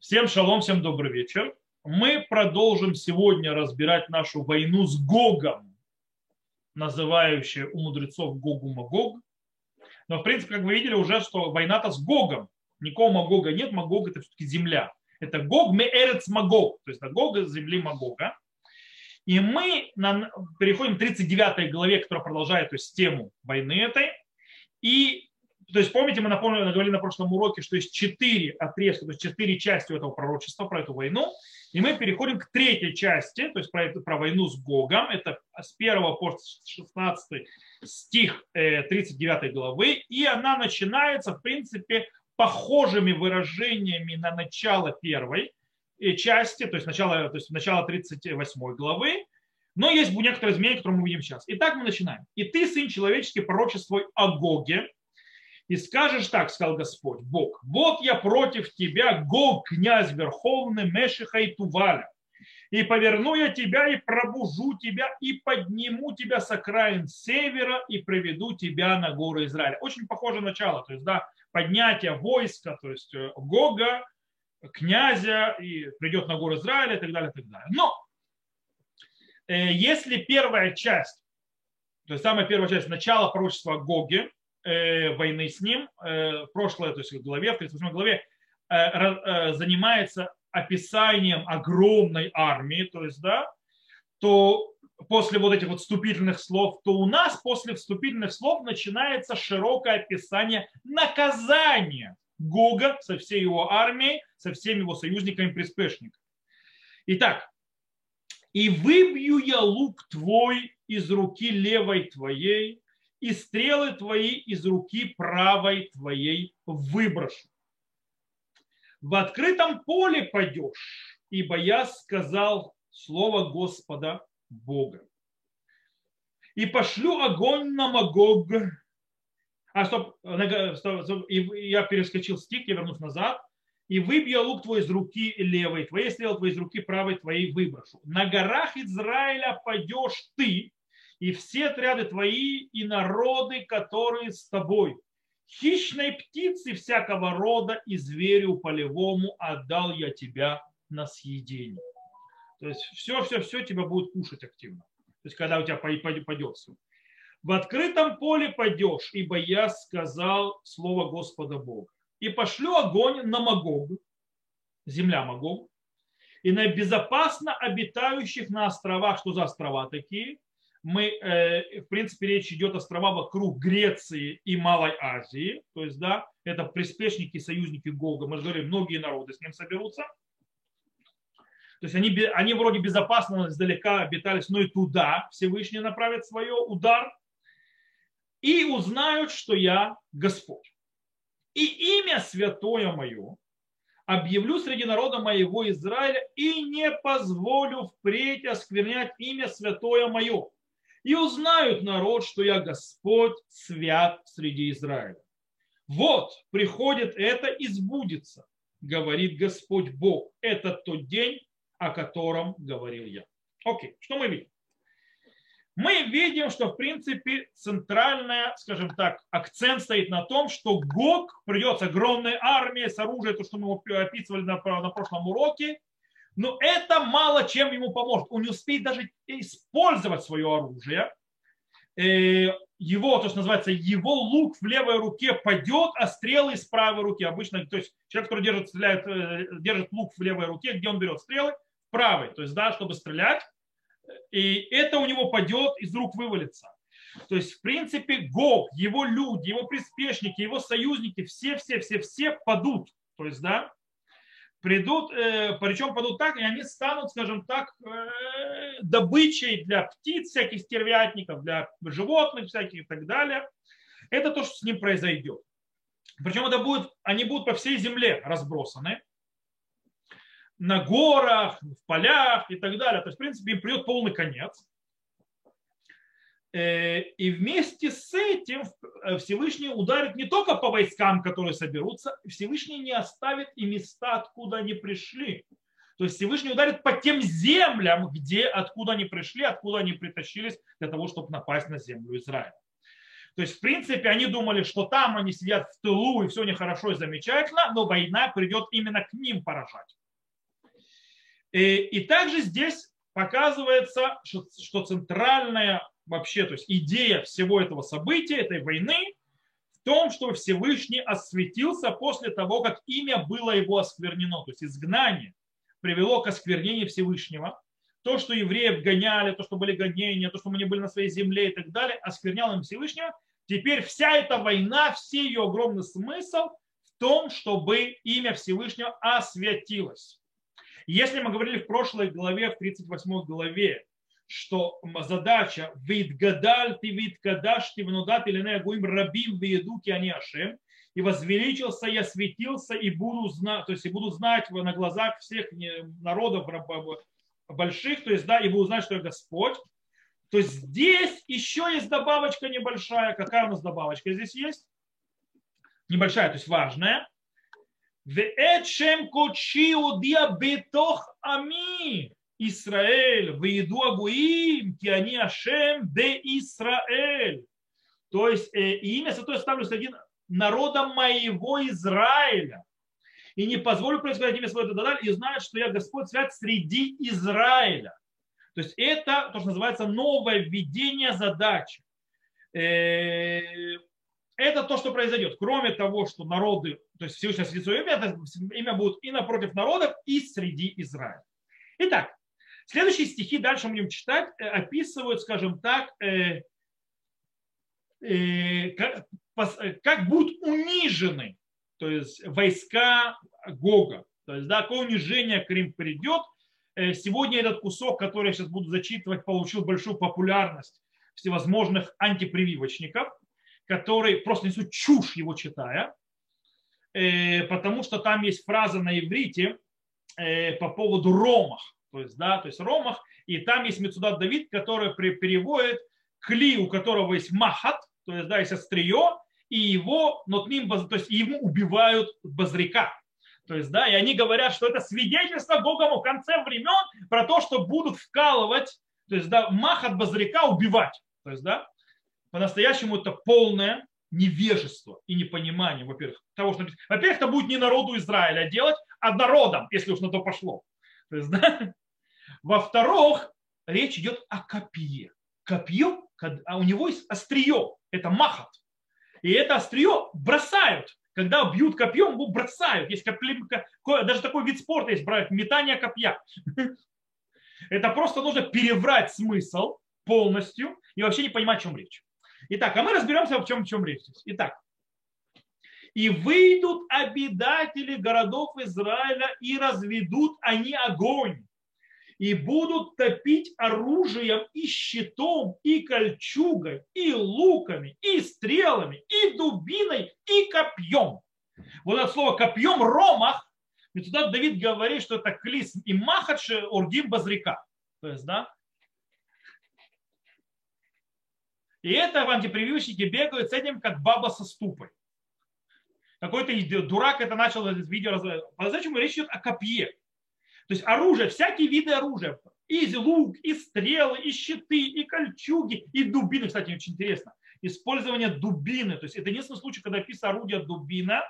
Всем шалом, всем добрый вечер. Мы продолжим сегодня разбирать нашу войну с Гогом, называющую у мудрецов Гогу Магог. Но, в принципе, как вы видели уже, что война-то с Гогом. Никакого Магога нет, Магог это все-таки земля. Это Гог Меэрец Магог, то есть Гог из земли Магога. И мы переходим к 39 главе, которая продолжает то есть, тему войны этой. И то есть помните, мы напомнили, говорили на прошлом уроке, что есть четыре отрезка, то есть четыре части этого пророчества про эту войну. И мы переходим к третьей части, то есть про, про войну с Гогом. Это с 1 по 16 стих 39 э, главы. И она начинается, в принципе, похожими выражениями на начало первой э, части, то есть начало, то есть начало 38 главы. Но есть некоторые изменения, которые мы увидим сейчас. Итак, мы начинаем. «И ты, сын человеческий, пророчествуй о Гоге, и скажешь так, сказал Господь, Бог, вот я против тебя, Гог, князь верховный Мешиха и Туваля, и поверну я тебя, и пробужу тебя, и подниму тебя с окраин севера, и приведу тебя на горы Израиля. Очень похоже начало, то есть, да, поднятие войска, то есть э, Гога, князя, и придет на горы Израиля, и так далее, и так далее. Но э, если первая часть, то есть самая первая часть начала пророчества Гоги, войны с ним, э, в прошлой, то есть в главе, в 38 главе, э, занимается описанием огромной армии, то есть, да, то после вот этих вот вступительных слов, то у нас после вступительных слов начинается широкое описание наказания Гога со всей его армией, со всеми его союзниками-приспешниками. Итак, «И выбью я лук твой из руки левой твоей, и стрелы твои из руки правой твоей выброшу. В открытом поле пойдешь, ибо я сказал слово Господа Бога. И пошлю огонь на Магог. А стоп, я перескочил стих, я вернусь назад. И выбью лук твой из руки левой твоей, стрел твой из руки правой твоей выброшу. На горах Израиля пойдешь ты, и все отряды твои, и народы, которые с тобой. Хищной птицы всякого рода и зверю полевому отдал я тебя на съедение. То есть все, все, все тебя будет кушать активно. То есть когда у тебя пойдет все. В открытом поле пойдешь, ибо я сказал слово Господа Бога. И пошлю огонь на Магог, земля Магог, и на безопасно обитающих на островах, что за острова такие, мы, э, в принципе, речь идет о острова вокруг Греции и Малой Азии, то есть, да, это приспешники, союзники Гога, мы же говорим, многие народы с ним соберутся. То есть они, они вроде безопасно издалека обитались, но и туда Всевышний направит свое удар и узнают, что я Господь. И имя святое мое объявлю среди народа моего Израиля и не позволю впредь осквернять имя святое мое и узнают народ, что я Господь свят среди Израиля. Вот приходит это и сбудется, говорит Господь Бог. Это тот день, о котором говорил я. Окей, что мы видим? Мы видим, что в принципе центральная, скажем так, акцент стоит на том, что Гог придется огромная армия с оружием, то, что мы описывали на, на прошлом уроке, но это мало чем ему поможет. Он не успеет даже использовать свое оружие. Э, его, то, что называется, его лук в левой руке падет, а стрелы из правой руки. Обычно, то есть человек, который держит, стреляет, э, держит лук в левой руке, где он берет стрелы? В правой. То есть, да, чтобы стрелять. И это у него падет, из рук вывалится. То есть, в принципе, Гог, его люди, его приспешники, его союзники, все-все-все-все падут. То есть, да, придут, э, причем падут так, и они станут, скажем так, э, добычей для птиц, всяких стервятников, для животных всяких и так далее. Это то, что с ним произойдет. Причем это будет, они будут по всей земле разбросаны, на горах, в полях и так далее. То есть, в принципе, им придет полный конец. Э, и вместе с этим э, Всевышний ударит не только по войскам, которые соберутся, Всевышний не оставит и места, откуда они пришли. То есть Всевышний ударит по тем землям, где, откуда они пришли, откуда они притащились для того, чтобы напасть на землю Израиля. То есть, в принципе, они думали, что там они сидят в тылу и все нехорошо и замечательно, но война придет именно к ним поражать. И, и также здесь показывается, что, что центральная вообще, то есть идея всего этого события, этой войны, в том, что Всевышний осветился после того, как имя было его осквернено. То есть изгнание привело к осквернению Всевышнего. То, что евреев гоняли, то, что были гонения, то, что мы не были на своей земле и так далее, оскверняло им Всевышнего. Теперь вся эта война, все ее огромный смысл в том, чтобы имя Всевышнего осветилось. Если мы говорили в прошлой главе, в 38 главе, что задача «Витгадаль ты виткадаш ты внудат или не агуим рабим виедуки они ашем» и возвеличился, я светился и буду знать, то есть и буду знать на глазах всех народов больших, то есть да, и буду знать, что я Господь. То есть здесь еще есть добавочка небольшая. Какая у нас добавочка здесь есть? Небольшая, то есть важная. Веэчем кочи удия бетох ами. Исраэль, выеду агуим, киани ашем де Исраэль. То есть э, имя святое ставлю среди народа моего Израиля. И не позволю происходить имя свое Дадаль, и знают, что я Господь свят среди Израиля. То есть это то, что называется новое введение задачи. Э, это то, что произойдет. Кроме того, что народы, то есть Всевышний среди своего имя, это имя будет и напротив народов, и среди Израиля. Итак, следующие стихи дальше мы будем читать, э, описывают, скажем так, э, э, как, э, как будут унижены то есть войска Гога. То есть, да, какое унижение Крым придет. Э, сегодня этот кусок, который я сейчас буду зачитывать, получил большую популярность всевозможных антипрививочников – которые просто несут чушь его читая, потому что там есть фраза на иврите по поводу ромах, то есть, да, то есть ромах, и там есть Мецудат Давид, который переводит кли, у которого есть махат, то есть, да, есть острие, и его, но ним, то есть ему убивают базрика. То есть, да, и они говорят, что это свидетельство Богом в конце времен про то, что будут вкалывать, то есть, да, махат базрика убивать. То есть, да, по-настоящему это полное невежество и непонимание, во-первых, того, что Во-первых, это будет не народу Израиля делать, а народам, если уж на то пошло. То есть, да? Во-вторых, речь идет о копье. Копье, а у него есть острие, это махат. И это острие бросают. Когда бьют копьем, его бросают. Есть копли, даже такой вид спорта есть, метание копья. Это просто нужно переврать смысл полностью и вообще не понимать, о чем речь. Итак, а мы разберемся, в чем, в чем речь. Итак, и выйдут обитатели городов Израиля и разведут они огонь, и будут топить оружием и щитом, и кольчугой, и луками, и стрелами, и дубиной, и копьем. Вот это слово копьем ромах, и туда Давид говорит, что это клис и махадши урдим базрика. То есть, да, И это антипрививочники бегают с этим, как баба со ступой. Какой-то дурак это начал видео. А зачем речь идет о копье? То есть оружие, всякие виды оружия. И лук, и стрелы, и щиты, и кольчуги, и дубины. Кстати, очень интересно. Использование дубины. То есть это единственный случай, когда описано орудие дубина.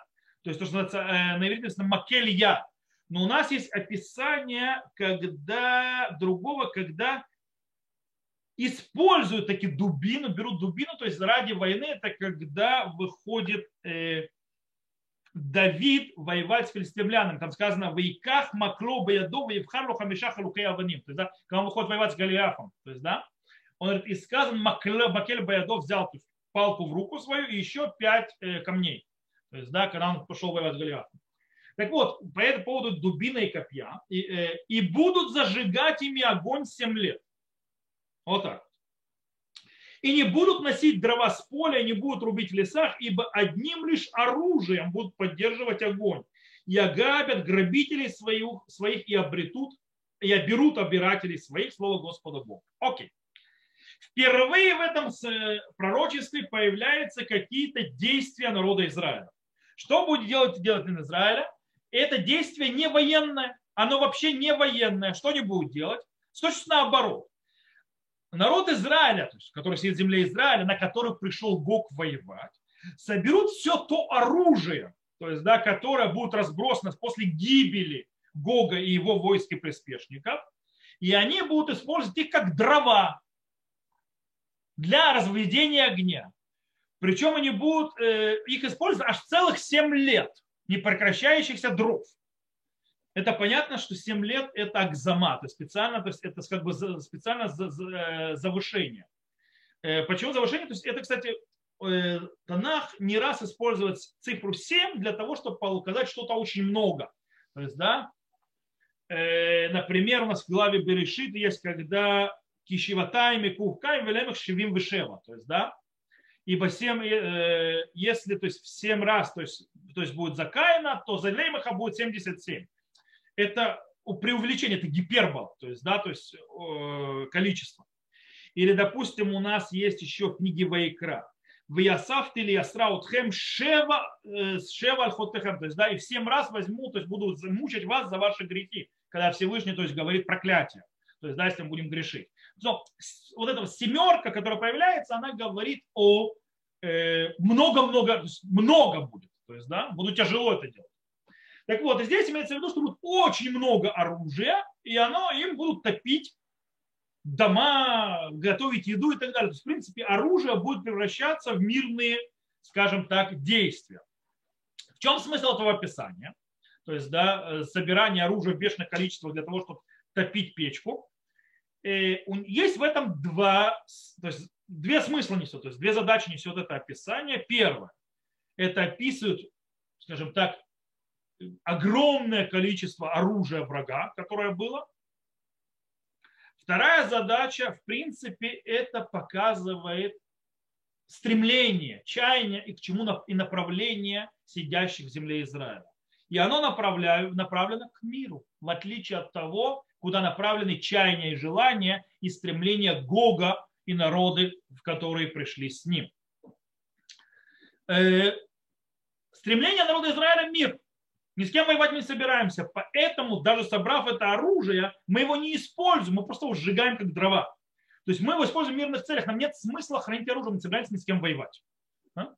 То есть то, что называется э, на иврите макелья. Но у нас есть описание когда другого, когда используют такие дубину, берут дубину, то есть ради войны, это когда выходит э, Давид воевать с филистимлянами. Там сказано, в Иках макло баядов, и в харлу хамиша халукей аваним. То есть, да, когда он выходит воевать с Голиафом. То есть, да, он говорит, и сказано, Макель Баядов взял палку в руку свою и еще пять э, камней. То есть, да, когда он пошел воевать с Голиафом. Так вот, по этому поводу дубина и копья. И, э, и будут зажигать ими огонь 7 лет. Вот так. И не будут носить дрова с поля, не будут рубить в лесах, ибо одним лишь оружием будут поддерживать огонь. И ограбят грабителей своих, своих и обретут, и оберут обирателей своих, слово Господа Бога. Окей. Впервые в этом э, пророчестве появляются какие-то действия народа Израиля. Что будет делать, делать Израиля? Это действие не военное, оно вообще не военное. Что они будут делать? Точно наоборот народ Израиля, то есть, который сидит в земле Израиля, на который пришел Гог воевать, соберут все то оружие, то есть, да, которое будет разбросано после гибели Гога и его войск и приспешников, и они будут использовать их как дрова для разведения огня. Причем они будут э, их использовать аж целых 7 лет непрекращающихся дров. Это понятно, что 7 лет это акзама, то есть специально, то есть это как бы специально э, завышение. Э, почему завышение? То есть это, кстати, э, Танах не раз использует цифру 7 для того, чтобы показать что-то очень много. То есть, да, например, у нас в главе Берешит есть, когда кишиватайми кухкайм велемах шивим вышева. То есть, да, ибо 7, если то есть, в 7 раз то есть, то есть будет за Каина, то за Леймаха будет 77 это преувеличение, это гипербол, то есть, да, то есть э, количество. Или, допустим, у нас есть еще книги Вайкра. В Ясафт или Ясраутхем Шева, э, Шева. То есть, да, и в семь раз возьму, то есть буду мучить вас за ваши грехи, когда Всевышний, то есть, говорит проклятие. То есть, да, если мы будем грешить. Но вот эта семерка, которая появляется, она говорит о э, много-много, э, много будет. То есть, да, буду тяжело это делать. Так вот, здесь имеется в виду, что будет очень много оружия, и оно им будут топить дома, готовить еду и так далее. То есть, в принципе, оружие будет превращаться в мирные, скажем так, действия. В чем смысл этого описания? То есть, да, собирание оружия в бешеных количествах для того, чтобы топить печку. Э, есть в этом два, то есть, две смысла несет, то есть две задачи несет это описание. Первое, это описывает, скажем так, огромное количество оружия врага, которое было. Вторая задача, в принципе, это показывает стремление, чаяние и к чему и направление сидящих в земле Израиля. И оно направлено к миру, в отличие от того, куда направлены чаяния и желания и стремление Гога и народы, в которые пришли с ним. Э, стремление народа Израиля – мир. Ни с кем воевать не собираемся. Поэтому, даже собрав это оружие, мы его не используем, мы просто его сжигаем как дрова. То есть мы его используем в мирных целях. Нам нет смысла хранить оружие, мы не собираемся ни с кем воевать. А?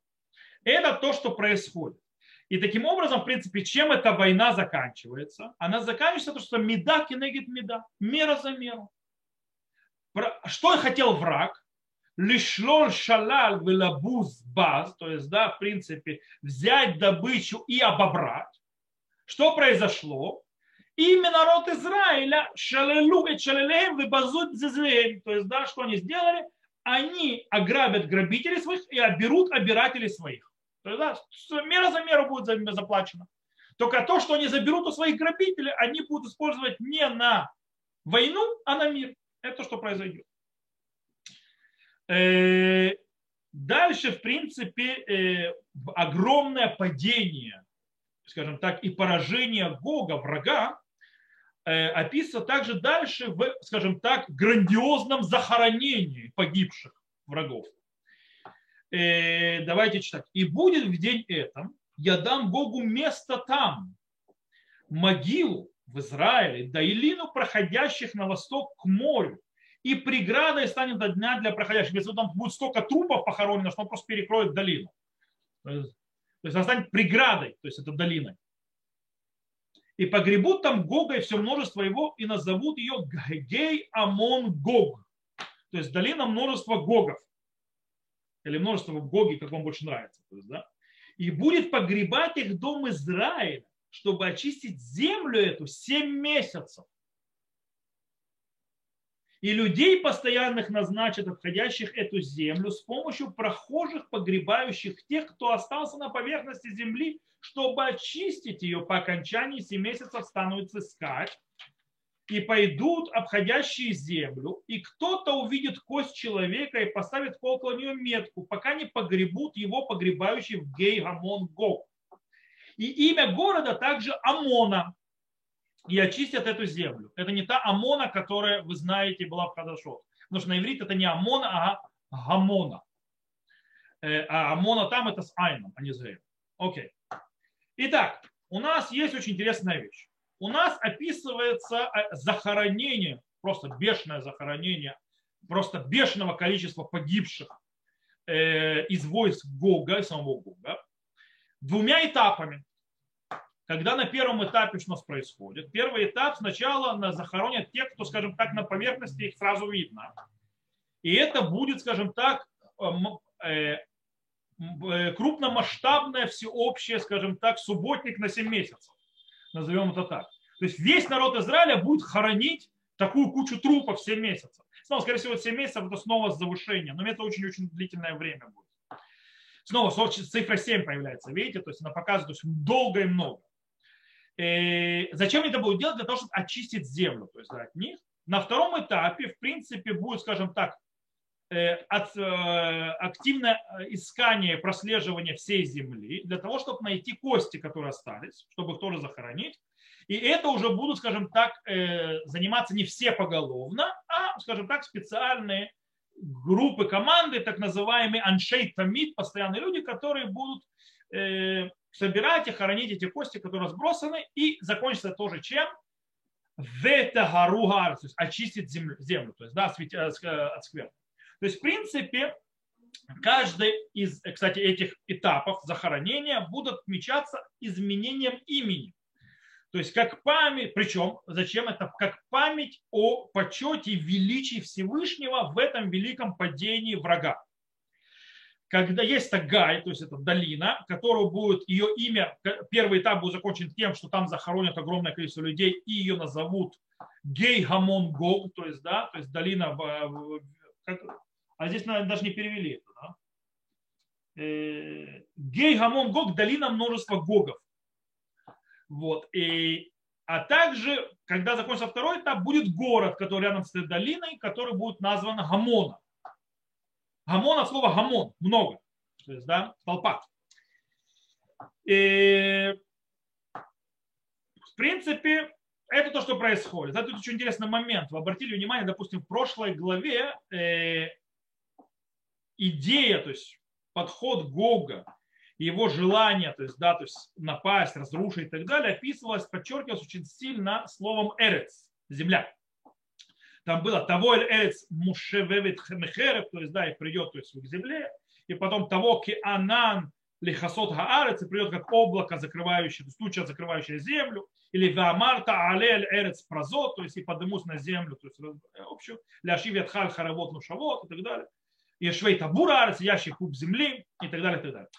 Это то, что происходит. И таким образом, в принципе, чем эта война заканчивается? Она заканчивается то, что меда кинегит меда, мера за меру. Что хотел враг? Лишлол шалал велабуз баз, то есть, да, в принципе, взять добычу и обобрать. Что произошло? Именно народ Израиля шалелу и шалелеем выбазут зезлеем. То есть, да, что они сделали? Они ограбят грабителей своих и оберут обирателей своих. То есть, да, мера за меру будет заплачено. Только то, что они заберут у своих грабителей, они будут использовать не на войну, а на мир. Это что произойдет. Э, дальше, в принципе, э, огромное падение скажем так, и поражение Гога, врага, э, описано также дальше в, скажем так, грандиозном захоронении погибших врагов. Э, давайте читать. «И будет в день этом, я дам Богу место там, могилу в Израиле, Даилину проходящих на восток к морю, и преградой станет до дня для проходящих. Если там будет столько трупов похоронено, что он просто перекроет долину. То есть она станет преградой, то есть это долиной. И погребут там Гога и все множество его, и назовут ее Гей Амон Гог. То есть долина множества Гогов. Или множество Гоги, как вам больше нравится. То есть, да? И будет погребать их дом Израиля, чтобы очистить землю эту семь месяцев и людей постоянных назначат, обходящих эту землю, с помощью прохожих, погребающих тех, кто остался на поверхности земли, чтобы очистить ее. По окончании 7 месяцев станут искать, и пойдут обходящие землю, и кто-то увидит кость человека и поставит около нее метку, пока не погребут его погребающий в Гей Гамон Гог. И имя города также Амона, и очистят эту землю. Это не та Амона, которая, вы знаете, была в Хадашот. Потому что на иврите это не Амона, а Гамона. Э, а Амона там это с Айном, а не с Геем. Окей. Итак, у нас есть очень интересная вещь. У нас описывается э, захоронение, просто бешеное захоронение просто бешеного количества погибших э, из войск Гога, самого Гога, двумя этапами. Когда на первом этапе что у нас происходит? Первый этап сначала на захоронят тех, кто, скажем так, на поверхности их сразу видно. И это будет, скажем так, э, э, крупномасштабное, всеобщее, скажем так, субботник на 7 месяцев. Назовем это так. То есть весь народ Израиля будет хоронить такую кучу трупов 7 месяцев. Снова, скорее всего, 7 месяцев это снова завышение, но это очень-очень длительное время будет. Снова цифра 7 появляется, видите, то есть она показывает, то есть долго и много. И зачем это будет делать? Для того, чтобы очистить землю, то есть от них. На втором этапе, в принципе, будет, скажем так, э, от, э, активное искание, прослеживание всей земли для того, чтобы найти кости, которые остались, чтобы их тоже захоронить. И это уже будут, скажем так, э, заниматься не все поголовно, а, скажем так, специальные группы, команды, так называемые аншей тамид, постоянные люди, которые будут э, собирать и хоронить эти кости, которые разбросаны, и закончится тоже чем? Ветагаругар, то есть очистить землю, землю то есть да, от скверны. То есть, в принципе, каждый из, кстати, этих этапов захоронения будут отмечаться изменением имени. То есть как память, причем зачем это? Как память о почете величии Всевышнего в этом великом падении врага. Когда есть Тагай, то есть это долина, которую будет ее имя, первый этап будет закончен тем, что там захоронят огромное количество людей и ее назовут Гей Гамон Гог, то есть, да, то есть долина, как, а здесь наверное, даже не перевели это, да? Э, Гей Гамон Гог, долина множества Гогов. Вот. И, а также, когда закончится второй этап, будет город, который рядом с этой долиной, который будет назван Гамона. Гамона, слово Гамон, много. То есть, да, толпа. И, в принципе, это то, что происходит. Это очень интересный момент. Вы обратили внимание, допустим, в прошлой главе э, идея, то есть подход Гога его желание, то есть, да, то есть напасть, разрушить и так далее, описывалось, подчеркивалось очень сильно словом эрец, земля. Там было того эрец мушевевит мехерев, то есть, да, и придет то есть, к земле, и потом того ки анан лихасот хаарец, и придет как облако, закрывающее, туча, закрывающая землю, или вамарта алель эрец празот, то есть и подымусь на землю, то есть общую, ляшив ятхаль харавот лушавот и так далее. И швей табура арец, ящий куб земли и так далее, и так далее.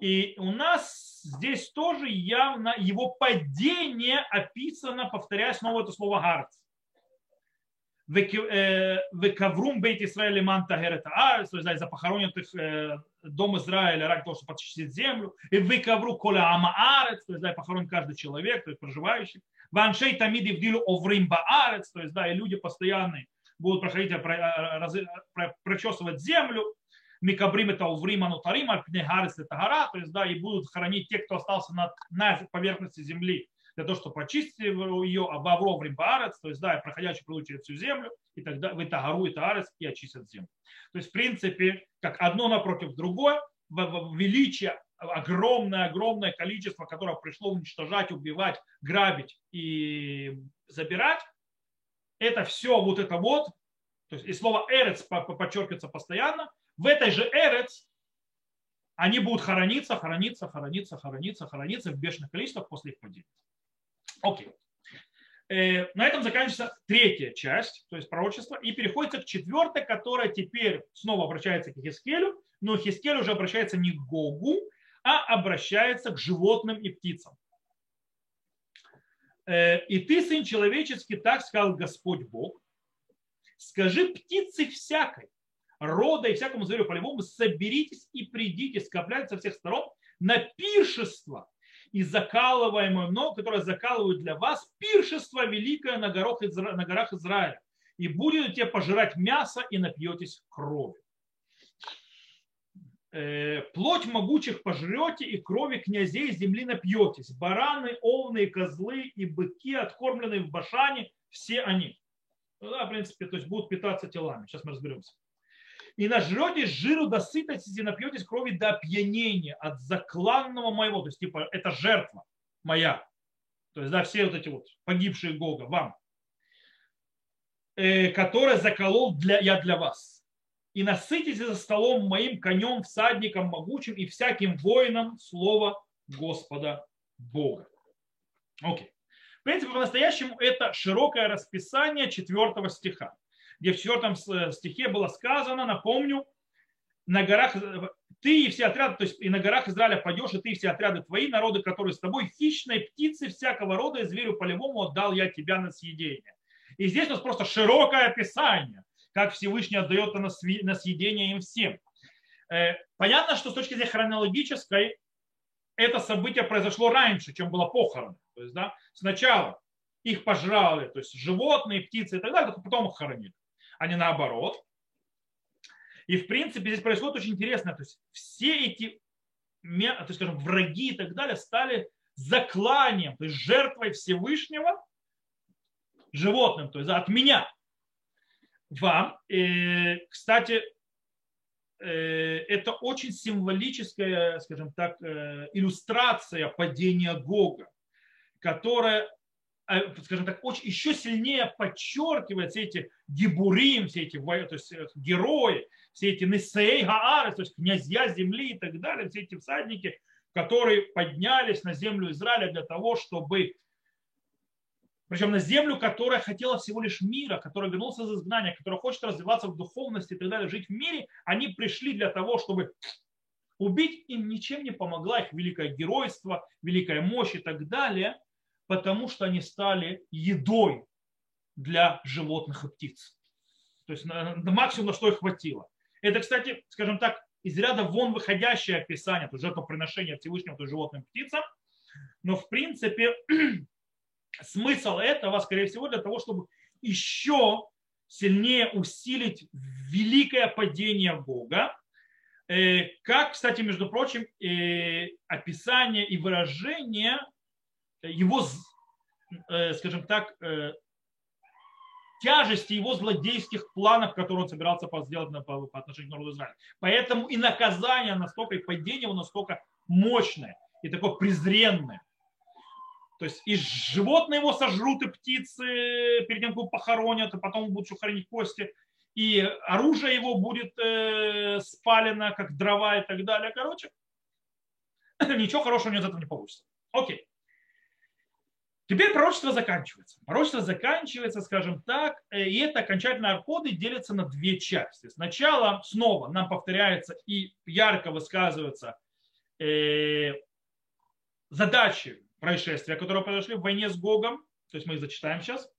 И у нас здесь тоже явно его падение описано, повторяя снова это слово гарц. Векаврум бейт Израиля манта герета арец, то есть за похороненных э, дом Израиля ради того, чтобы почистить землю. И векавру коля ама арец, то есть да, похоронен каждый человек, то есть проживающий. Ваншей тамиди вдилу оврим баарец, то есть да, и люди постоянные будут проходить, прочесывать землю Микабрим это Уврим Анутарим, Альпнегарис это гора, то есть, да, и будут хранить те, кто остался на, на поверхности земли, для того, чтобы почистить ее, а Вавроврим Баарец, то есть, да, и проходящий пройдут через всю землю, и тогда в это гору, это арец, и очистят землю. То есть, в принципе, как одно напротив другое, величие огромное-огромное количество, которое пришло уничтожать, убивать, грабить и забирать, это все вот это вот, то есть и слово эрец подчеркивается постоянно, в этой же Эрец они будут хорониться, хорониться, хорониться, хорониться, хорониться в бешеных количествах после их падения. Окей. Э, на этом заканчивается третья часть, то есть пророчество, и переходится к четвертой, которая теперь снова обращается к Хискелю, но Хискель уже обращается не к Гогу, а обращается к животным и птицам. Э, и ты, сын человеческий, так сказал Господь Бог, скажи птице всякой, рода и всякому зверю полевому, соберитесь и придите, скопляйтесь со всех сторон на пиршество и закалываемое много, которое закалывают для вас, пиршество великое на горах, на горах Израиля. И будете пожирать мясо и напьетесь крови. Э, плоть могучих пожрете и крови князей земли напьетесь. Бараны, овны, козлы и быки, откормленные в Башане, все они. Ну, да, в принципе, то есть будут питаться телами. Сейчас мы разберемся и нажретесь жиру до сытости, и напьетесь крови до опьянения от закланного моего. То есть, типа, это жертва моя. То есть, да, все вот эти вот погибшие Гога вам. э, которое заколол для, я для вас. И насытитесь за столом моим конем, всадником могучим и всяким воином слова Господа Бога. Окей. В принципе, по-настоящему это широкое расписание четвертого стиха, где в четвертом э, стихе было сказано, напомню, на горах ты и все отряды, то есть и на горах Израиля пойдешь, и ты и все отряды твои, народы, которые с тобой, хищные птицы всякого рода, и зверю полевому отдал я тебя на съедение. И здесь у нас просто широкое описание, как Всевышний отдает на съедение им всем. Э, понятно, что с точки зрения хронологической это событие произошло раньше, чем было похорона. То есть, да, сначала их пожрали, то есть животные, птицы и так далее, потом их хоронили, а не наоборот. И в принципе здесь происходит очень интересно. То есть все эти то есть, скажем, враги и так далее стали закланием, то есть жертвой Всевышнего животным, то есть от меня вам. И, кстати, э, это очень символическая, скажем так, э, иллюстрация падения Гога, которая скажем так, очень, еще сильнее подчеркивает все эти гибурим, все эти то есть, э, герои, все эти несей гаарес, то есть князья земли и так далее, все эти всадники, которые поднялись на землю Израиля для того, чтобы причем на землю, которая хотела всего лишь мира, которая вернулся из изгнания, которая хочет развиваться в духовности и так далее, жить в мире, они пришли для того, чтобы убить им ничем не помогла их великое геройство, великая мощь и так далее – потому что они стали едой для животных и птиц. То есть на, максимум, на что их хватило. Это, кстати, скажем так, из ряда вон выходящее описание, то есть жертвоприношения Всевышнего то есть животным птицам. Но в принципе смысл этого, скорее всего, для того, чтобы еще сильнее усилить великое падение Бога, э, как, кстати, между прочим, э, описание и выражение его, э, скажем так, э, тяжести его злодейских планов, которые он собирался сделать по, по отношению к народу Израиля. Поэтому и наказание настолько, и падение его настолько мощное и такое презренное. То есть и животные его сожрут, и птицы перед тем, как его похоронят, и потом будут еще хранить кости, и оружие его будет э, спалено, как дрова и так далее. Короче, ничего хорошего из этого не получится. Окей. Теперь пророчество заканчивается. Пророчество заканчивается, скажем так, э, и это окончательно арходы делятся на две части. Сначала снова нам повторяется и ярко высказываются э, задачи происшествия, которые произошли в войне с Гогом, то есть мы их зачитаем сейчас,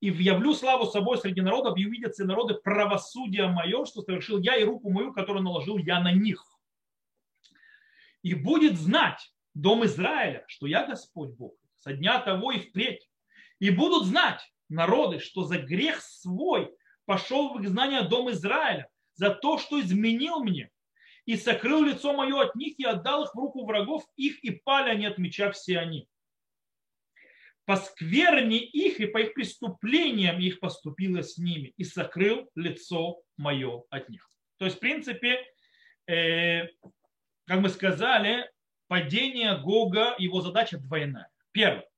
и явлю славу собой среди народов, и увидят все народы правосудие мое, что совершил я, и руку мою, которую наложил я на них. И будет знать дом Израиля, что я Господь Бог, со дня того и впредь. И будут знать народы, что за грех свой пошел в изгнание дом Израиля, за то, что изменил мне, и сокрыл лицо мое от них, и отдал их в руку врагов их, и пали они от меча все они. По скверне их и по их преступлениям их поступило с ними, и сокрыл лицо мое от них. То есть, в принципе, э, как мы сказали, падение Гога, его задача двойная. Первое.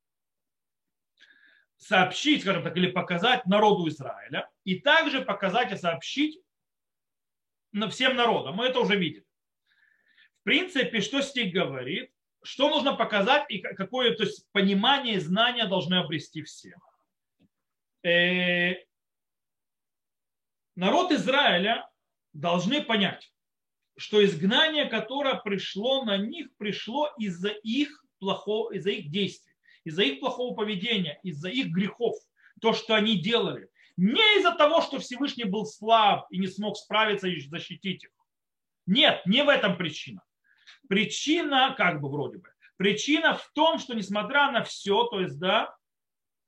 Сообщить, скажем так, или показать народу Израиля. И также показать и сообщить всем народам. Мы это уже видели. В принципе, что стих говорит? Что нужно показать и какое то есть, понимание и знания должны обрести все. Э, народ Израиля должны понять, что изгнание, которое пришло на них, пришло из-за их плохого, из-за их действий, из-за их плохого поведения, из-за их грехов, то, что они делали. Не из-за того, что Всевышний был слаб и не смог справиться и защитить их. Нет, не в этом причина. Причина, как бы вроде бы, причина в том, что несмотря на все, то есть, да,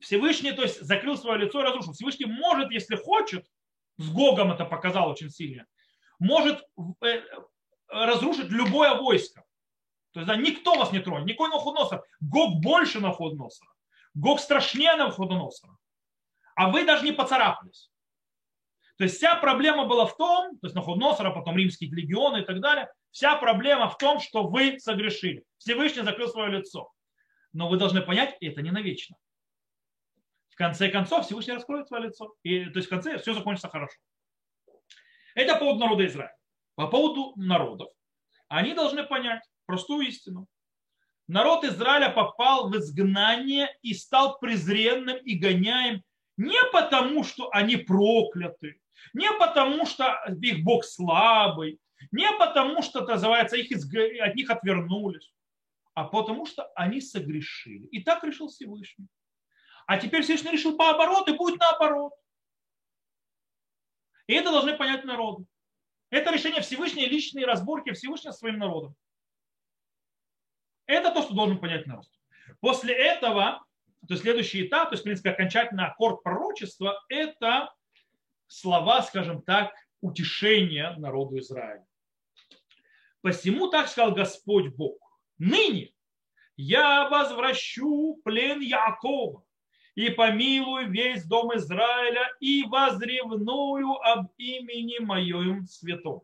Всевышний, то есть, закрыл свое лицо и разрушил. Всевышний может, если хочет, с Гогом это показал очень сильно, может э, разрушить любое войско. То есть да, никто вас не тронет, никакой Навуходоносор. Гог больше Навуходоносора. Гог страшнее Навуходоносора. А вы даже не поцарапались. То есть вся проблема была в том, то есть Навуходоносора, потом римские легионы и так далее, вся проблема в том, что вы согрешили. Всевышний закрыл свое лицо. Но вы должны понять, это не навечно. в конце концов Всевышний раскроет свое лицо. И, то есть в конце все закончится хорошо. Это по поводу народа Израиля. По поводу народов. Они должны понять простую истину. Народ Израиля попал в изгнание и стал презренным и гоняем не потому, что они прокляты, не потому, что их Бог слабый, не потому, что, называется, их изг... от них отвернулись, а потому что они согрешили. И так решил Всевышний. А теперь Всевышний решил пооборот, и будет наоборот. И это должны понять народу. Это решение Всевышней личные разборки Всевышнего с своим народом. Это то, что должен понять народ. После этого, то есть следующий этап, то есть, в принципе, окончательный аккорд пророчества, это слова, скажем так, утешения народу Израиля. Посему так сказал Господь Бог. Ныне я возвращу плен Якова и помилую весь дом Израиля и возревную об имени моем святом.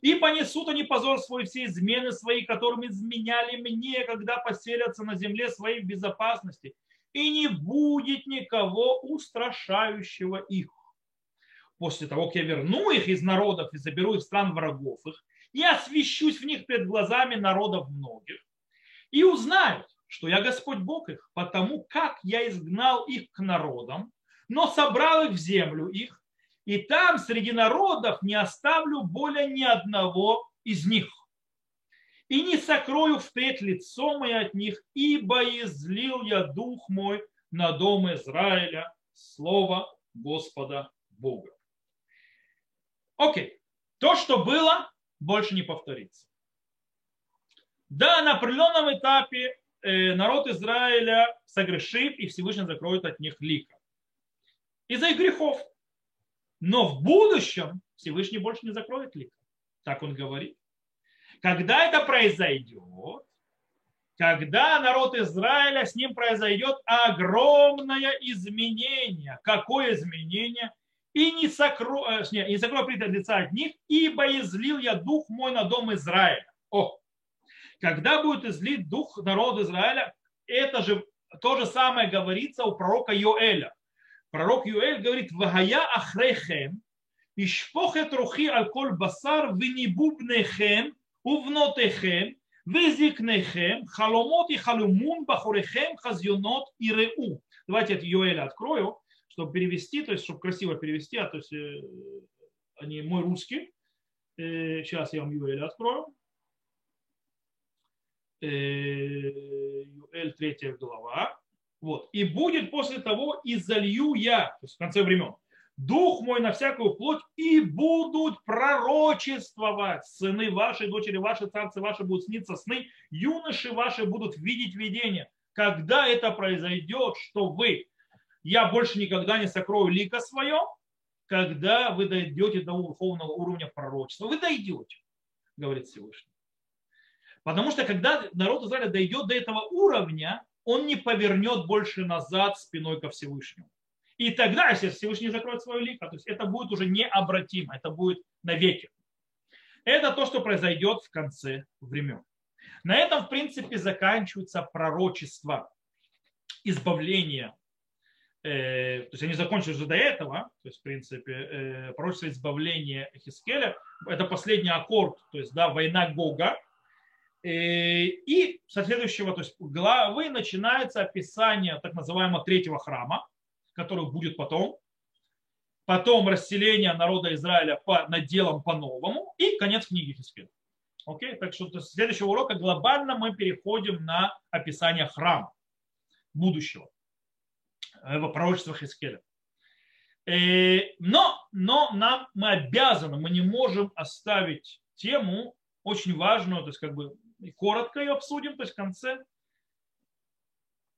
И понесут они позор свой все измены свои, которыми изменяли мне, когда поселятся на земле своей в безопасности. И не будет никого устрашающего их. После того, как я верну их из народов и заберу их стран врагов их, и освящусь в них перед глазами народов многих, и узнают, что я Господь Бог их, потому как я изгнал их к народам, но собрал их в землю их, и там среди народов не оставлю более ни одного из них. И не сокрою впредь лицо мое от них, ибо излил я дух мой на дом Израиля, слово Господа Бога. Окей. То, что было, больше не повторится. Да, на определенном этапе э, народ Израиля согрешит, и Всевышний закроет от них лика. Из-за их грехов. Но в будущем Всевышний больше не закроет лик. Так он говорит. Когда это произойдет, когда народ Израиля, с ним произойдет огромное изменение. Какое изменение? И не сокрою, э, не, не сокрою пред лица от них, ибо излил я дух мой на дом Израиля. О, когда будет излит дух народа Израиля, это же то же самое говорится у пророка Йоэля пророк Юэль говорит, «Вагая ахрехем, ишпохет рухи аль коль басар, винибубнехем, увнотехем, везикнехем, халомот и халумун, бахурехем, хазьонот и реу». Давайте это Юэля открою, чтобы перевести, то есть, чтобы красиво перевести, а то есть, э, они мой русский. Э, сейчас я вам Юэля открою. Э, Юэль, третья глава. Вот. И будет после того, и залью я, то есть в конце времен, дух мой на всякую плоть, и будут пророчествовать. Сыны ваши, дочери ваши, царцы ваши будут сниться сны, юноши ваши будут видеть видение. Когда это произойдет, что вы, я больше никогда не сокрою лика свое, когда вы дойдете до духовного уровня пророчества. Вы дойдете, говорит Всевышний. Потому что когда народ Израиля дойдет до этого уровня, он не повернет больше назад спиной ко Всевышнему. И тогда, если Всевышний закроет свое лико, то есть это будет уже необратимо, это будет навеки. Это то, что произойдет в конце времен. На этом, в принципе, заканчивается пророчество избавления. Э, то есть они закончили уже до этого, то есть, в принципе, э, пророчество избавления Хискеля. Это последний аккорд, то есть, да, война Гога, и со следующего то есть главы начинается описание так называемого третьего храма, который будет потом. Потом расселение народа Израиля по наделам по-новому. И конец книги Хискеля. Окей? Так что с следующего урока глобально мы переходим на описание храма будущего. Э, в пророчестве Хискеля. Э, но, но нам мы обязаны, мы не можем оставить тему очень важную, то есть как бы и коротко ее обсудим, то есть в конце,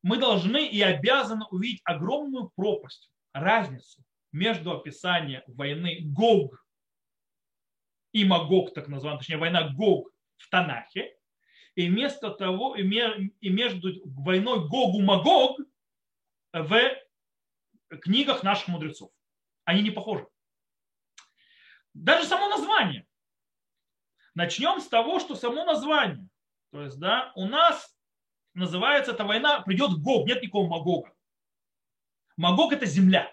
мы должны и обязаны увидеть огромную пропасть, разницу между описанием войны Гог и Магог, так называемая, точнее война Гог в Танахе, и вместо того, и между войной Гогу-Магог в книгах наших мудрецов. Они не похожи. Даже само название. Начнем с того, что само название. То есть, да, у нас называется эта война, придет Гог, нет никакого Магога. Магог это земля.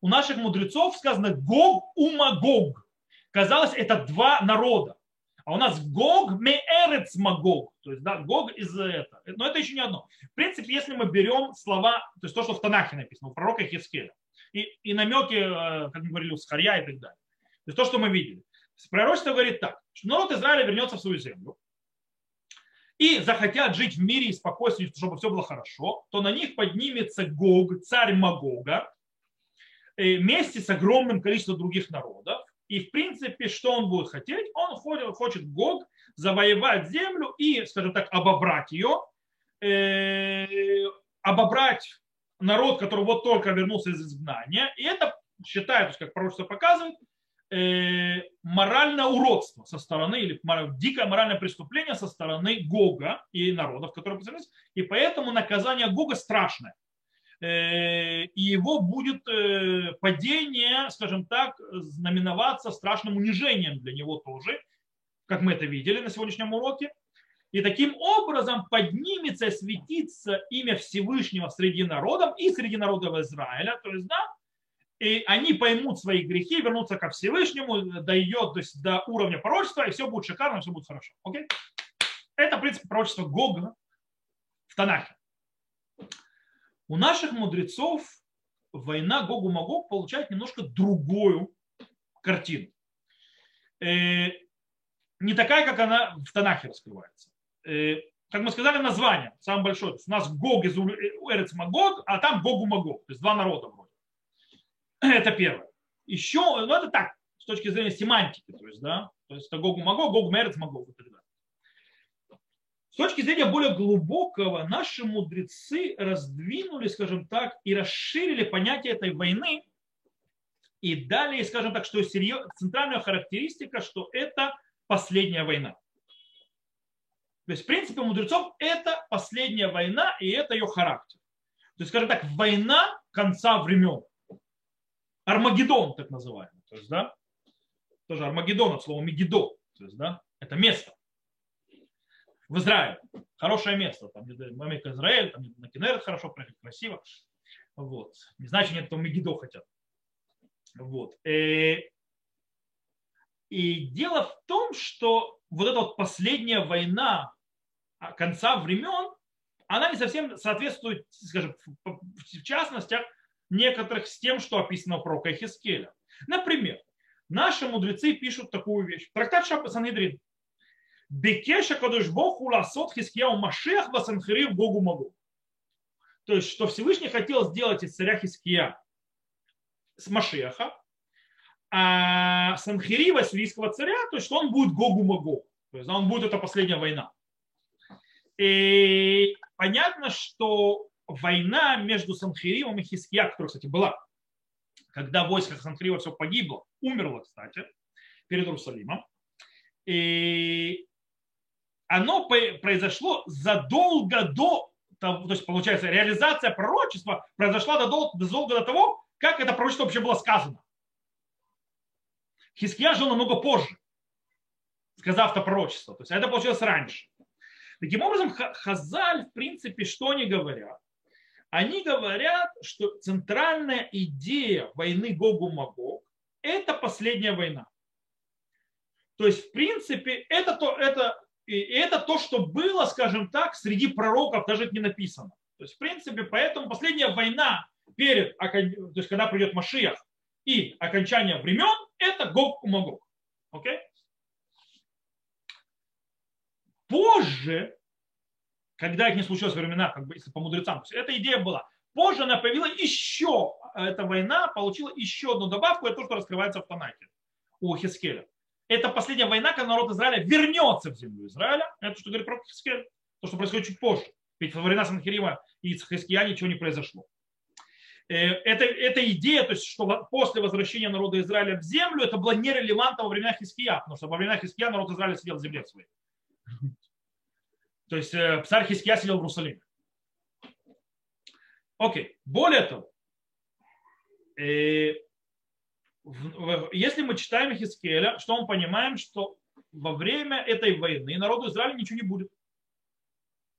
У наших мудрецов сказано Гог у Магог. Казалось, это два народа. А у нас Гог меэрец Магог. То есть, да, Гог из этого. Но это еще не одно. В принципе, если мы берем слова, то есть то, что в Танахе написано, у пророка Хискеля, и, и намеки, э, как мы говорили, у Схарья и так далее. То есть то, что мы видели. Пророчество говорит так, что народ Израиля вернется в свою землю и захотят жить в мире и спокойствии, чтобы все было хорошо, то на них поднимется Гог, царь Магога, э, вместе с огромным количеством других народов. И в принципе, что он будет хотеть? Он хочет Гог завоевать землю и, скажем так, обобрать ее, э, обобрать народ, который вот только вернулся из изгнания. И это считается, как пророчество показывает, моральное уродство со стороны, или дикое моральное преступление со стороны Гога и народов, которые поселились. И поэтому наказание Гога страшное. Э, и его будет э, падение, скажем так, знаменоваться страшным унижением для него тоже, как мы это видели на сегодняшнем уроке. И таким образом поднимется, светится имя Всевышнего среди народов и среди народов Израиля. То есть, да, и они поймут свои грехи, вернутся ко Всевышнему, дойдет есть, до уровня пророчества, и все будет шикарно, все будет хорошо. Окей? Это, в принципе, пророчество Гога в Танахе. У наших мудрецов война Гогу Магог получает немножко другую картину. Э, не такая, как она в Танахе раскрывается. Э, как мы сказали, название самое большое. у нас Гог из Эрец Магог, а там Гогу Магог. То есть два народа вроде. Это первое. Еще, ну это так, с точки зрения семантики. То есть, да, то есть это Гогу Магог, Гогу Эрец Магог. С точки зрения более глубокого, наши мудрецы раздвинули, скажем так, и расширили понятие этой войны и дали, скажем так, что центральная характеристика, что это последняя война. То есть, в принципе, мудрецов это последняя война, и это ее характер. То есть, скажем так, война конца времен. Армагеддон, так называемый. То есть, да, тоже Армагеддон от слова Мегидо. То есть, да, это место. В Израиле. Хорошее место. Там Америка Израиль, там на Кенерет хорошо проехать, красиво. Вот. Не значит, нет, там Мегидо хотят. Вот. Э, и дело в том, что вот эта вот последняя война а, конца времен, она не совсем соответствует, скажем, в частностях некоторых с тем, что описано в пророка Хискеля. Например, наши мудрецы пишут такую вещь. Трактат Шабба Санедрин. Бекеша кадуш Бог уласот Хискияу Машех Басанхирив Богу Магу. То есть, что Всевышний хотел сделать из царя Хиския с Машеха, а Санхирива, сирийского царя, то есть, что он будет Гогу Магу. То есть, он будет это последняя война. И понятно, что война между Санхиривом и Хиския, которая, кстати, была, когда войско Санхирива все погибло, умерло, кстати, перед Иерусалимом, и оно произошло задолго до того, то есть, получается, реализация пророчества произошла задолго до того, как это пророчество вообще было сказано. Хиския жил намного позже, сказав это пророчество. То есть это получилось раньше. Таким образом, Хазаль, в принципе, что они говорят? Они говорят, что центральная идея войны Гогу-Магог – это последняя война. То есть, в принципе, это то, это, это то, что было, скажем так, среди пророков, даже это не написано. То есть, в принципе, поэтому последняя война перед, то есть, когда придет Машиях и окончание времен, это Гог-Магог. Окей? Позже, когда их не случилось времена, как бы, если по мудрецам, то есть эта идея была. Позже она появилась еще, эта война получила еще одну добавку, это то, что раскрывается в Танахе у Хискеля. Это последняя война, когда народ Израиля вернется в землю Израиля. Это что говорит про Хискель. То, что происходит чуть позже. Ведь во времена Санхирима и Хиския ничего не произошло. Э, это, эта идея, то есть, что после возвращения народа Израиля в землю, это было нерелевантно во времена Хиския, потому что во времена Хиския народ Израиля сидел в земле своей. То есть э, царь Хиския сидел в Иерусалиме. Окей. Более того, э, если мы читаем Хискеля, что мы понимаем, что во время этой войны народу Израиля ничего не будет.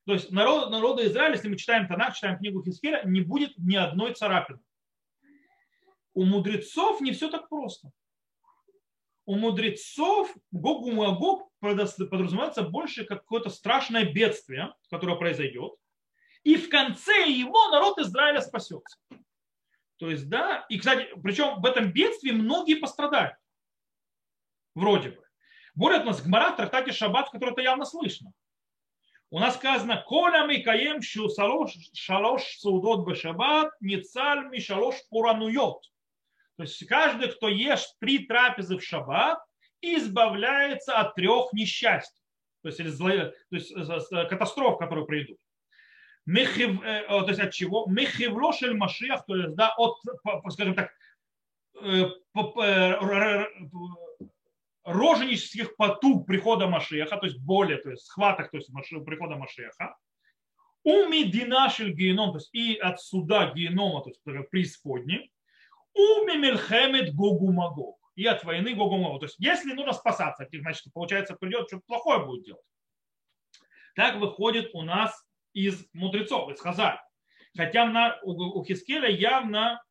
То есть народ, народа Израиля, если мы читаем Танах, читаем книгу Хискеля, не будет ни одной царапины. У мудрецов не все так просто. У мудрецов Гогу Магог подразумевается больше какое-то страшное бедствие, которое произойдет. И в конце его народ Израиля спасется. То есть, да, и, кстати, причем в этом бедствии многие пострадают. Вроде бы. Более у нас Гмара в трактате Шаббат, в котором это явно слышно. У нас сказано, коля ми каем шалош судот бешабат, ницаль ми шалош пурануйот. То есть каждый, кто ест три трапезы в шаббат, избавляется от трех несчастий. То есть, то есть катастроф, которые придут. Мехив, то есть от чего? Мехивлошель Машиах, то есть да, от, скажем так, роженических потуг прихода Машеха, то есть боли, то есть схваток, то есть прихода Машеха, у мединашель геном, то есть и от суда генома, то есть преисподней, у мемельхемет гогу магог, и от войны гогу магог. То есть если нужно спасаться от них, значит, получается, придет, что-то плохое будет делать. Так выходит у нас из мудрецов, из Хазар. Хотя на, у, у Хискеля явно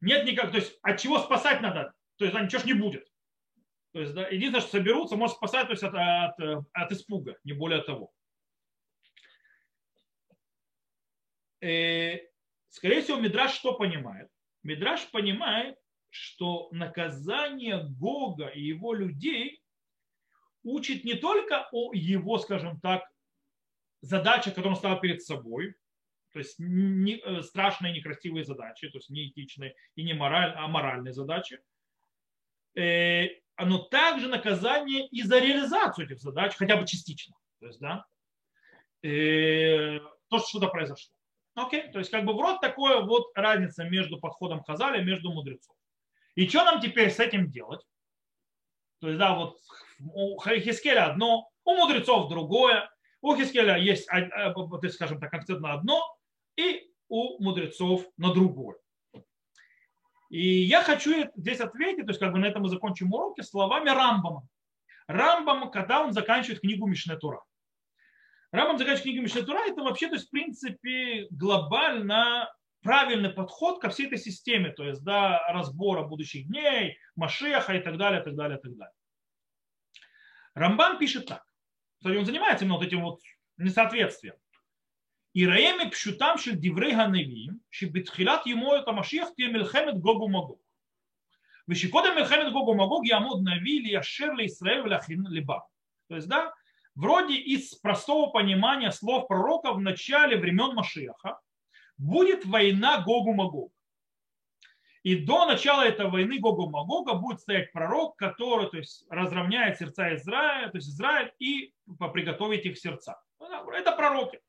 нет никак, то есть от чего спасать надо? то есть да, ничего ж не будет. То есть, да, единственное, что соберутся, может спасать то есть, от, от, от испуга, не более того. Э, скорее всего, Мидраш что понимает? Мидраш понимает, что наказание Гога и его людей учит не только о его, скажем так, задачах, которые он ставил перед собой, то есть не, э, страшные, некрасивые задачи, то есть не этичные и не мораль, а моральные задачи, Э, оно также наказание и за реализацию этих задач, хотя бы частично. То есть, да, э, то, что что-то произошло. Окей, то есть как бы вот такое вот разница между подходом Хазаля между мудрецов. И что нам теперь с этим делать? То есть, да, вот у Хискеля одно, у мудрецов другое, у Хискеля есть, скажем так, акцент на одно, и у мудрецов на другое. И я хочу здесь ответить, то есть как бы на этом мы закончим уроки, словами Рамбама. Рамбам, когда он заканчивает книгу Мишне Тура. Рамбам заказчик книги Мишнатура это вообще, то есть, в принципе, глобально правильный подход ко всей этой системе, то есть да, разбора будущих дней, Машеха и так далее, так далее, так далее. Рамбам пишет так. Кстати, он занимается именно вот этим вот несоответствием. И раеми пшутам шель диврей ганевим, шебетхилат ему это а Машех тие мельхемет гогу магог. Вещикодам мельхемет гогу магог ямуд нави ли яшер ли Исраэль лахин либа. То есть, да, вроде из простого понимания слов пророка в начале времен Машиаха будет война Гогу-Магогу. И до начала этой войны Гогу-Магога будет стоять пророк, который то есть, разровняет сердца Израиля, то есть Израиль, и приготовит их сердца. Это пророки.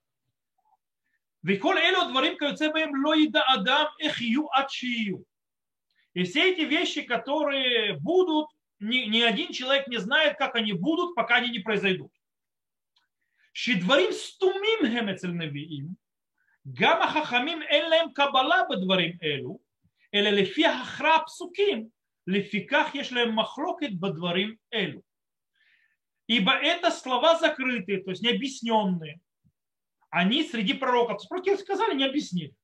И все эти вещи, которые будут, ни, ни один человек не знает, как они будут, пока они не произойдут. שדברים סתומים הם אצל נביאים, גם החכמים אין להם קבלה בדברים אלו, אלא לפי הכרע הפסוקים, לפיכך יש להם מחלוקת בדברים אלו. Ибо это слова закрытые, то есть необъясненные, они среди пророков. Пророки сказали, не объяснили.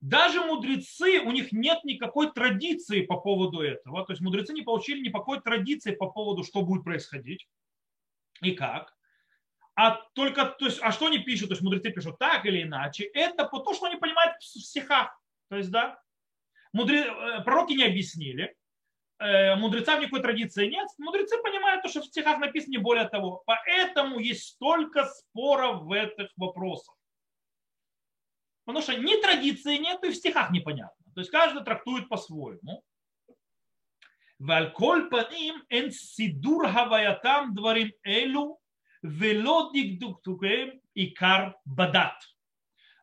Даже мудрецы, у них нет никакой традиции по поводу этого. То есть мудрецы не получили никакой традиции по поводу, что будет происходить и как. а только, то есть, а что они пишут, то есть мудрецы пишут так или иначе, это по то, что они понимают в стихах. То есть, да, мудре... Э, пророки не объяснили, э, мудрецам никакой традиции нет, мудрецы понимают то, что в стихах написано не более того. Поэтому есть столько споров в этих вопросах. Потому что ни традиции нет, и в стихах непонятно. То есть каждый трактует по-своему. Вальколь по ним энсидур хаваятам дворим элю Вело дикдуктукем и кар бадат.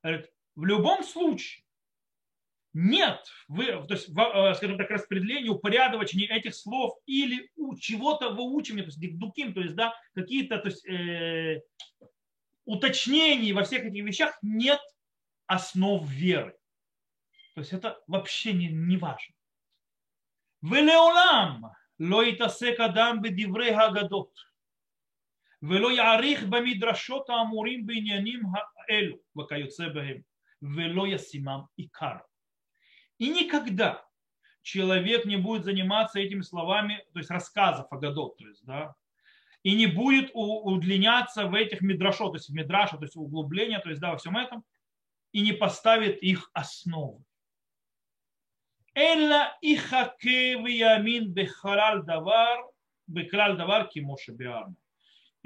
В любом случае, нет, вы, то есть, э, скажем так, распределения, упорядочения этих слов или у чего-то выучивания, то есть дикдуким, то есть, да, какие-то то есть, э, уточнений во всех этих вещах нет основ веры. То есть это вообще не, не важно. Велеолам лоитасек адам бедиврей гадот. ולא יעריך במדרשות האמורים בעניינים האלו וכיוצא בהם, ולא ישימם עיקר. И никогда человек не будет заниматься этими словами, то есть рассказов о годов, то есть, да, и не будет удлиняться в этих мидрашот, то есть в мидраша, то есть углубления, то есть да, во всем этом, и не поставит их основы. Элла ихаке виямин бехалал давар, бехалал давар кимоша биарна.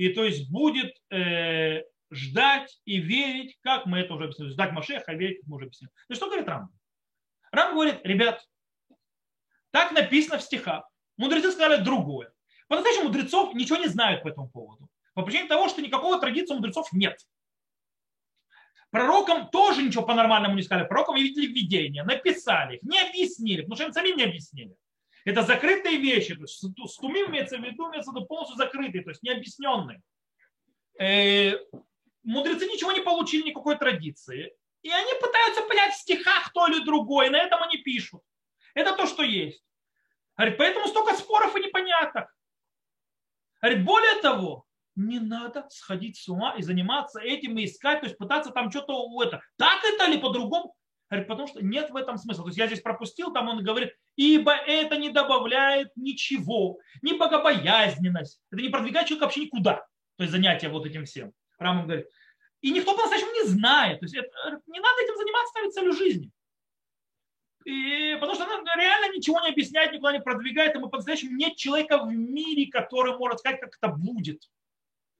И то есть будет э, ждать и верить, как мы это уже объяснили, ждать Машеха, верить, как мы уже объяснили. Есть что говорит Рам? Рам говорит, ребят, так написано в стихах. Мудрецы сказали другое. По-настоящему мудрецов ничего не знают по этому поводу. По причине того, что никакого традиции мудрецов нет. Пророкам тоже ничего по-нормальному не сказали. Пророкам видели видения, написали их, не объяснили, потому что им сами не объяснили. Это закрытые вещи. То есть стумим имеется в виду, имеется в виду полностью закрытые, то есть необъясненные. Э, мудрецы ничего не получили, никакой традиции. И они пытаются понять в стихах то или другое, на этом они пишут. Это то, что есть. Говорит, поэтому столько споров и непоняток. Говорит, более того, не надо сходить с ума и заниматься этим и искать, то есть пытаться там что-то у это. Так это или по-другому? Говорит, потому что нет в этом смысла. То есть я здесь пропустил, там он говорит, ибо это не добавляет ничего, ни богобоязненность. Это не продвигает человека вообще никуда. То есть занятие вот этим всем. Рамон говорит. И никто по-настоящему не знает. То есть это, не надо этим заниматься, ставить целью жизни. И, потому что она реально ничего не объясняет, никуда не продвигает, и мы по-настоящему нет человека в мире, который может сказать, как это будет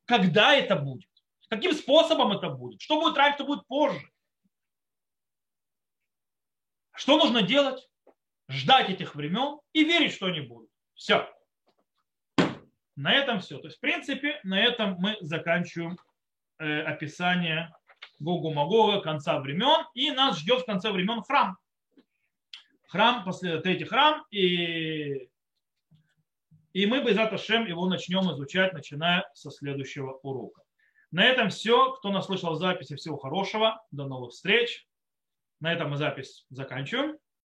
когда это будет, каким способом это будет, что будет раньше, что будет позже. Что нужно делать? Ждать этих времен и верить, что они будут. Все. На этом все. То есть, в принципе, на этом мы заканчиваем э, описание Гогу Магога, конца времен. И нас ждет в конце времен храм. Храм, после третий храм. И и мы, без Шем, его начнем изучать, начиная со следующего урока. На этом все. Кто нас слышал в записи, всего хорошего. До новых встреч. На этом мы запись заканчиваем.